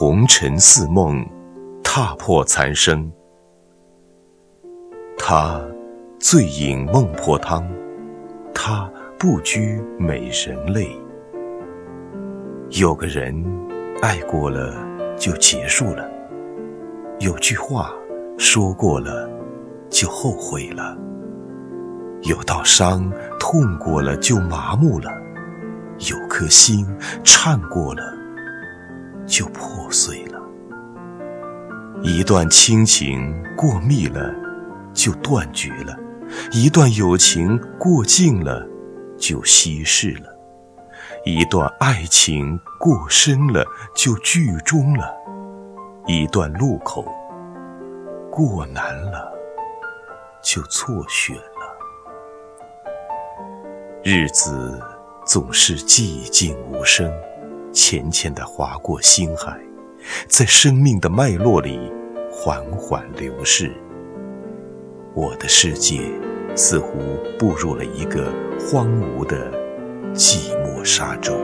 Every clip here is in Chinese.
红尘似梦，踏破残生。他醉饮孟婆汤，他不拘美人泪。有个人爱过了就结束了，有句话说过了就后悔了，有道伤痛过了就麻木了，有颗心颤过了就破碎了，一段亲情过密了就断绝了，一段友情过尽了就稀释了。一段爱情过深了就剧终了，一段路口过难了就错选了。日子总是寂静无声，浅浅地划过心海，在生命的脉络里缓缓流逝。我的世界似乎步入了一个荒芜的寂寞。沙洲，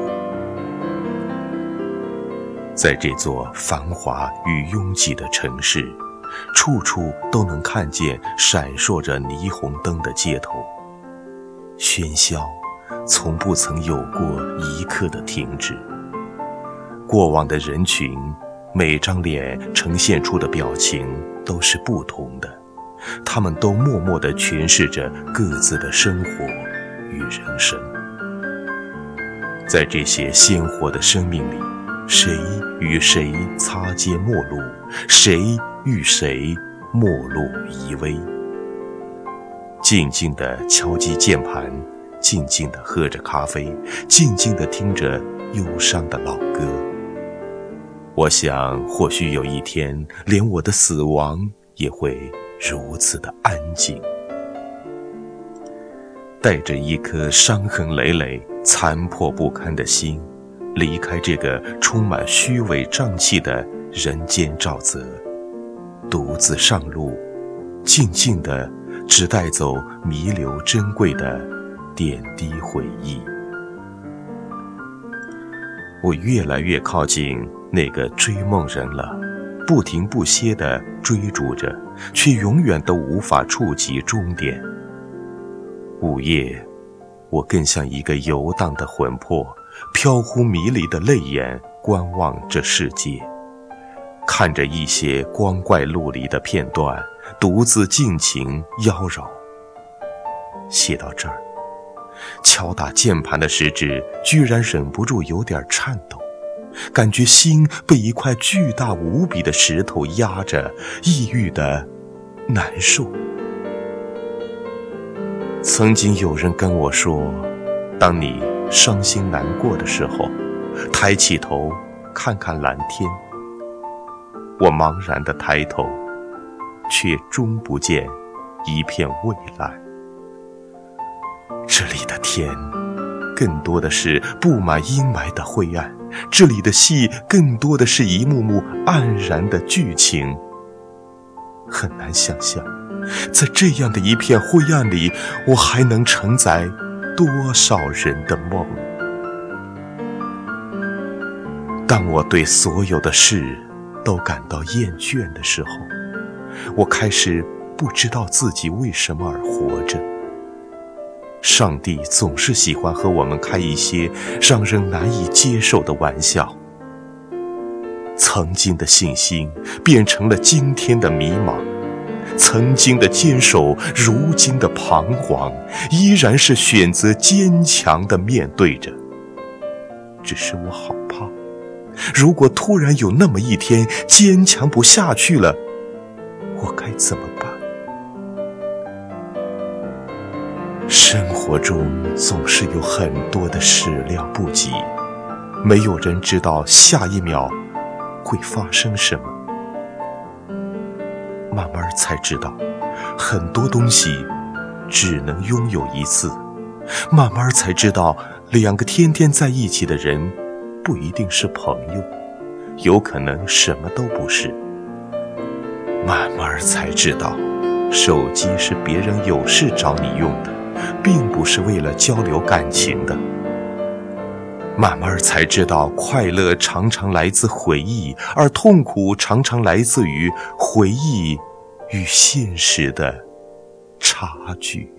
在这座繁华与拥挤的城市，处处都能看见闪烁着霓虹灯的街头。喧嚣，从不曾有过一刻的停止。过往的人群，每张脸呈现出的表情都是不同的，他们都默默地诠释着各自的生活与人生。在这些鲜活的生命里，谁与谁擦肩陌路，谁与谁陌路依偎。静静地敲击键盘，静静地喝着咖啡，静静地听着忧伤的老歌。我想，或许有一天，连我的死亡也会如此的安静。带着一颗伤痕累累、残破不堪的心，离开这个充满虚伪瘴气的人间沼泽，独自上路，静静的，只带走弥留珍贵的点滴回忆。我越来越靠近那个追梦人了，不停不歇地追逐着，却永远都无法触及终点。午夜，我更像一个游荡的魂魄，飘忽迷离的泪眼观望这世界，看着一些光怪陆离的片段，独自尽情妖娆。写到这儿，敲打键盘的食指居然忍不住有点颤抖，感觉心被一块巨大无比的石头压着，抑郁的难受。曾经有人跟我说：“当你伤心难过的时候，抬起头看看蓝天。”我茫然的抬头，却终不见一片蔚蓝。这里的天，更多的是布满阴霾的灰暗；这里的戏，更多的是一幕幕黯然的剧情。很难想象。在这样的一片灰暗里，我还能承载多少人的梦？当我对所有的事都感到厌倦的时候，我开始不知道自己为什么而活着。上帝总是喜欢和我们开一些让人难以接受的玩笑。曾经的信心变成了今天的迷茫。曾经的坚守，如今的彷徨，依然是选择坚强的面对着。只是我好怕，如果突然有那么一天坚强不下去了，我该怎么办？生活中总是有很多的始料不及，没有人知道下一秒会发生什么。慢慢才知道，很多东西只能拥有一次。慢慢才知道，两个天天在一起的人，不一定是朋友，有可能什么都不是。慢慢才知道，手机是别人有事找你用的，并不是为了交流感情的。慢慢才知道，快乐常常来自回忆，而痛苦常常来自于回忆与现实的差距。